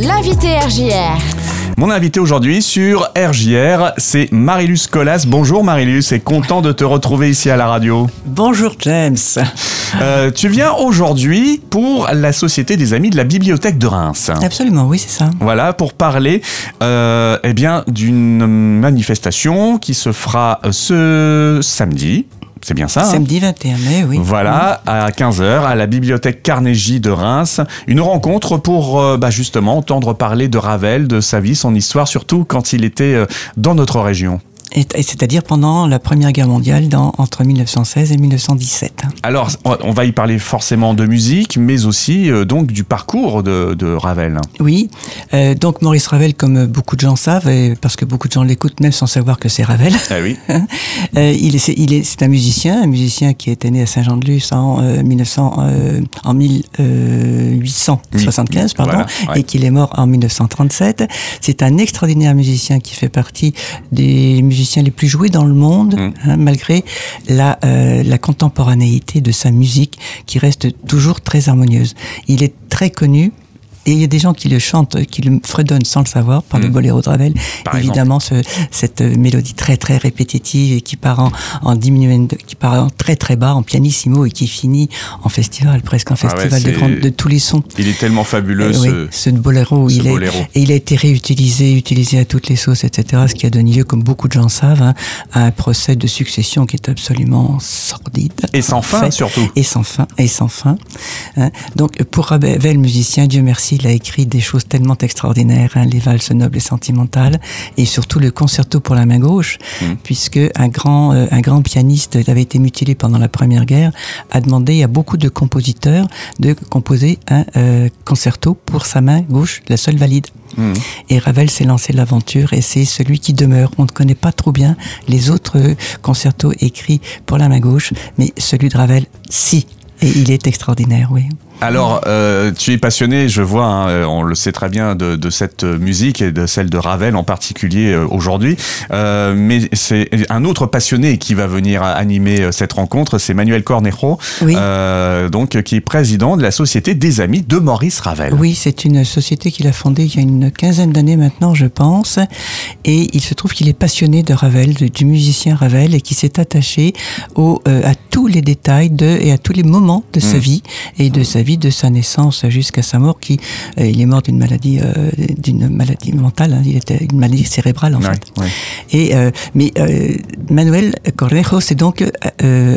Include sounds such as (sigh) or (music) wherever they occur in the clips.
L'invité RJR. Mon invité aujourd'hui sur RJR, c'est Marilus Colas. Bonjour Marilus, et content de te retrouver ici à la radio. Bonjour James. Euh, tu viens aujourd'hui pour la Société des Amis de la Bibliothèque de Reims. Absolument, oui, c'est ça. Voilà, pour parler euh, eh bien, d'une manifestation qui se fera ce samedi. C'est bien ça hein Samedi 21 mai, oui. Voilà, à 15h, à la bibliothèque Carnegie de Reims. Une rencontre pour euh, bah, justement entendre parler de Ravel, de sa vie, son histoire, surtout quand il était euh, dans notre région. C'est-à-dire pendant la Première Guerre mondiale, dans, entre 1916 et 1917. Alors, on- va y parler forcément de musique, mais aussi euh, donc du parcours de, de Ravel. Oui, euh, donc Maurice Ravel, comme beaucoup de gens savent, et parce que beaucoup de gens l'écoutent même sans savoir que c'est Ravel, Ah (laughs) oui. (laughs) euh, il est, c'est, il est, c'est un musicien, un musicien qui était né à Saint-Jean-de-Luz en, euh, 1900, euh, en 1875, pardon, Voilà, ouais. et qu'il est mort en 1937. C'est un extraordinaire musicien qui fait partie des musiciens les plus joués dans le monde, Mm. hein, malgré la, euh, la contemporanéité de sa musique qui reste toujours très harmonieuse. Il est très connu. Et il y a des gens qui le chantent, qui le fredonnent sans le savoir, par le Mm. boléro de Ravel. Par Évidemment, ce- cette euh, mélodie très très répétitive et qui part en, en diminuendo, qui part en très très bas, en pianissimo et qui finit en festival, presque en Ah ouais, festival de, tous les sons. Il est tellement fabuleux, oui, ce... boléro, ce il est, et il a été réutilisé, utilisé à toutes les sauces, etc. Ce qui a donné lieu, comme beaucoup de gens savent, hein, à un procès de succession qui est absolument sordide. Et sans fin, fait, surtout. Et sans fin, et sans fin. hein. Donc, pour Ravel, musicien, Dieu merci, il a écrit des choses tellement extraordinaires, hein, les valses nobles et sentimentales, et surtout le concerto pour la main gauche, Mm. puisque un grand, euh, un grand pianiste qui avait été mutilé pendant la Première Guerre a demandé à beaucoup de compositeurs de composer un euh, concerto pour sa main gauche, la seule valide. Mhm. Et Ravel s'est lancé l'aventure et c'est celui qui demeure. On ne connaît pas trop bien les autres euh, concertos écrits pour la main gauche, mais celui de Ravel, si. Et il est extraordinaire, oui. Alors, euh, tu es passionné, je vois, hein, euh, on le sait très bien, de, de cette musique et de celle de Ravel en particulier euh, aujourd'hui. Euh, mais c'est un autre passionné qui va venir animer cette rencontre, c'est Manuel Cornejo, Oui. euh, donc qui est président de la Société des Amis de Maurice Ravel. Oui, c'est une société qu'il a fondée il y a une quinzaine d'années maintenant, je pense. Et il se trouve qu'il est passionné de Ravel, de- du musicien Ravel, et qui s'est attaché au, à tous les détails de, et à tous les moments de sa Mm. vie et de sa vie, de sa naissance jusqu'à sa mort. Qui, euh, il est mort d'une maladie, euh, d'une maladie mentale. hein. il était une maladie cérébrale en Ouais, fait. ouais. Et euh, mais euh, Manuel Cornejo s'est donc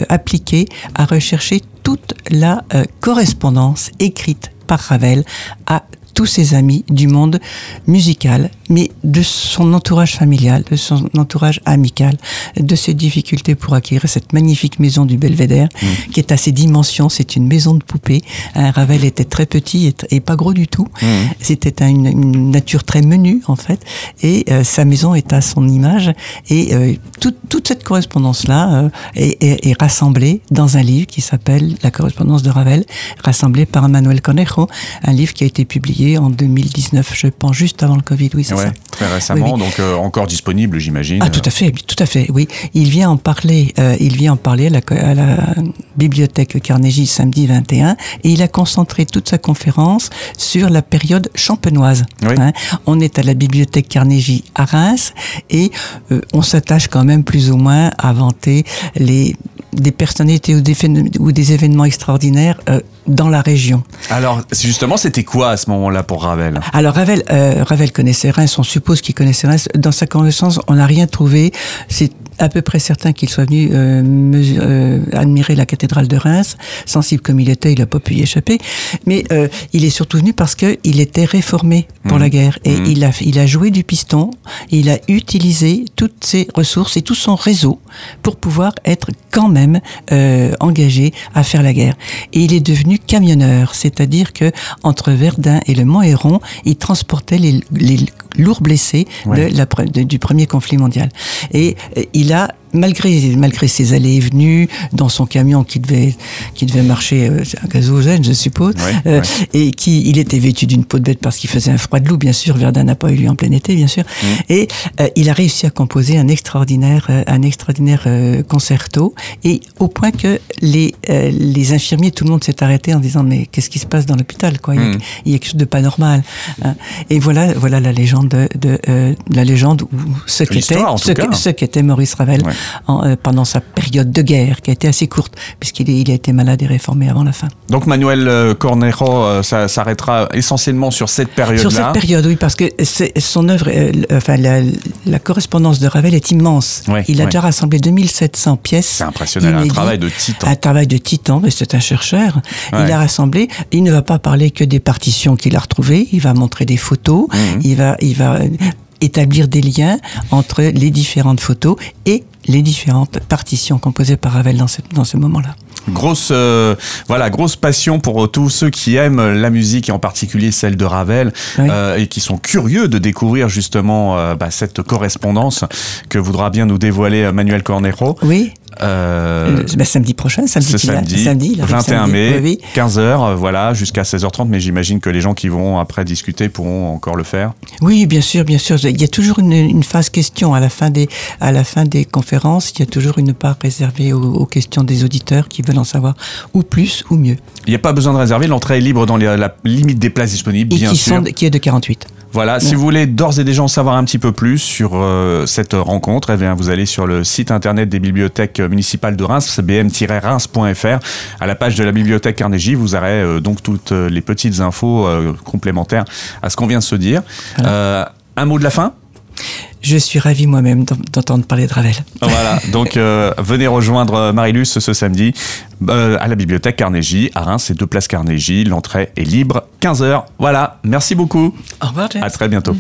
appliqué à rechercher toute la correspondance écrite par Ravel à tous ses amis du monde musical, mais de son entourage familial, de son entourage amical, de ses difficultés pour acquérir cette magnifique maison du Belvédère, qui est à ses dimensions. C'est une maison de poupée. Un Ravel était très petit et, pas gros du tout. C'était un- une, une nature très menue en fait, et euh, sa maison est à son image. Et euh, toute cette correspondance-là euh, est, est- est rassemblée dans un livre qui s'appelle La correspondance de Ravel, rassemblé par Manuel Conejo, un livre qui a été publié en 2019, je pense, juste avant le Covid. Oui, c'est Ouais, ça. très récemment, Oui, oui. donc euh, encore disponible, j'imagine. Ah, tout à fait, tout à fait, oui. Il vient en parler, euh, il vient en parler à la, à la bibliothèque Carnegie samedi 21 et il a concentré toute sa conférence sur la période champenoise. Oui. Hein. On est à la bibliothèque Carnegie à Reims et euh, on s'attache quand même plus ou moins à vanter les des personnalités ou des, phénom- ou des événements extraordinaires euh, dans la région. Alors, justement, c'était quoi à ce moment-là pour Ravel? Alors Ravel, euh, Ravel connaissait Reims, on suppose qu'il connaissait Reims. Dans sa connaissance, on n'a rien trouvé. C'est à peu près certain qu'il soit venu euh, mesu- euh, admirer la cathédrale de Reims. Sensible comme il était, il n'a pas pu y échapper. Mais euh, il est surtout venu parce qu'il était réformé pour Mhm. la guerre. Et Mhm. il, a, il a joué du piston, il a utilisé toutes ses ressources et tout son réseau pour pouvoir être quand même euh, engagé à faire la guerre. Et il est devenu camionneur, c'est-à-dire que entre Verdun et le Mont Héron, il transportait les, les lourds blessés Ouais. de la, pre- de- du premier conflit mondial. Et euh, il a malgré, malgré ses allées et venues, dans son camion qui devait, qui devait marcher, euh, un gazogène, je suppose, Ouais, euh, et qui, il était vêtu d'une peau de bête parce qu'il faisait un froid de loup, bien sûr. Verdun n'a pas eu lieu en plein été, bien sûr. Mmh. Et euh, il a réussi à composer un extraordinaire, euh, un extraordinaire euh, concerto, et au point que les, euh, les infirmiers, tout le monde s'est arrêté en disant mais qu'est-ce qui se passe dans l'hôpital quoi? Il y, a, Mm. il y a quelque chose de pas normal. hein. Et voilà, voilà la légende de, de, euh, la légende ou ce qu'était ce cas. que- ce qu'était Maurice Ravel Ouais. En, euh, pendant sa période de guerre, qui a été assez courte, puisqu'il il a été malade et réformé avant la fin. Donc Manuel euh, Cornejo, euh, ça s'arrêtera essentiellement sur cette Sur période-là. cette période, oui, parce que son œuvre, enfin, la, la correspondance de Ravel est immense. Ouais, il a ouais. déjà rassemblé 2700 pièces. C'est impressionnant, un travail de titan. Un travail de titan, mais c'est un chercheur. Ouais. Il a rassemblé, il ne va pas parler que des partitions qu'il a retrouvées, il va montrer des photos, Mhm. il va, il va établir des liens entre les différentes photos et les différentes partitions composées par Ravel dans, ce- dans ce moment-là. Grosse, euh, voilà, grosse passion pour tous ceux qui aiment la musique et en particulier celle de Ravel Oui. euh, et qui sont curieux de découvrir justement euh, bah, cette correspondance que voudra bien nous dévoiler euh, Manuel Cornejo. Oui, Euh, euh, ben, samedi prochain, samedi, ce samedi, samedi, il arrive 21 samedi. mai, Oui, oui. 15h, voilà, jusqu'à 16h30, mais j'imagine que les gens qui vont après discuter pourront encore le faire. Oui, bien sûr, bien sûr. Il y a toujours une, une phase question à la fin des à la fin des conférences. Il y a toujours une part réservée aux, aux questions des auditeurs qui veulent en savoir ou plus ou mieux Il n'y a pas besoin de réserver, l'entrée est libre dans les- la limite des places disponibles, et bien qui sûr. sont qui est de 48. Voilà, si vous voulez d'ores et déjà en savoir un petit peu plus sur euh, cette rencontre, eh bien, vous allez sur le site internet des bibliothèques municipales de Reims, bm-reims.fr. À la page de la bibliothèque Carnegie, vous aurez euh, donc toutes euh, les petites infos euh, complémentaires à ce qu'on vient de se dire. Euh, un mot de la fin? Je suis ravi moi-même d'en- d'entendre parler de Ravel. Voilà, (laughs) donc euh, venez rejoindre Marilus ce samedi euh, à la bibliothèque Carnegie. À Reims, c'est deux places Carnegie. L'entrée est libre, 15h. Voilà, merci beaucoup. Au revoir, James. À très bientôt. Mm.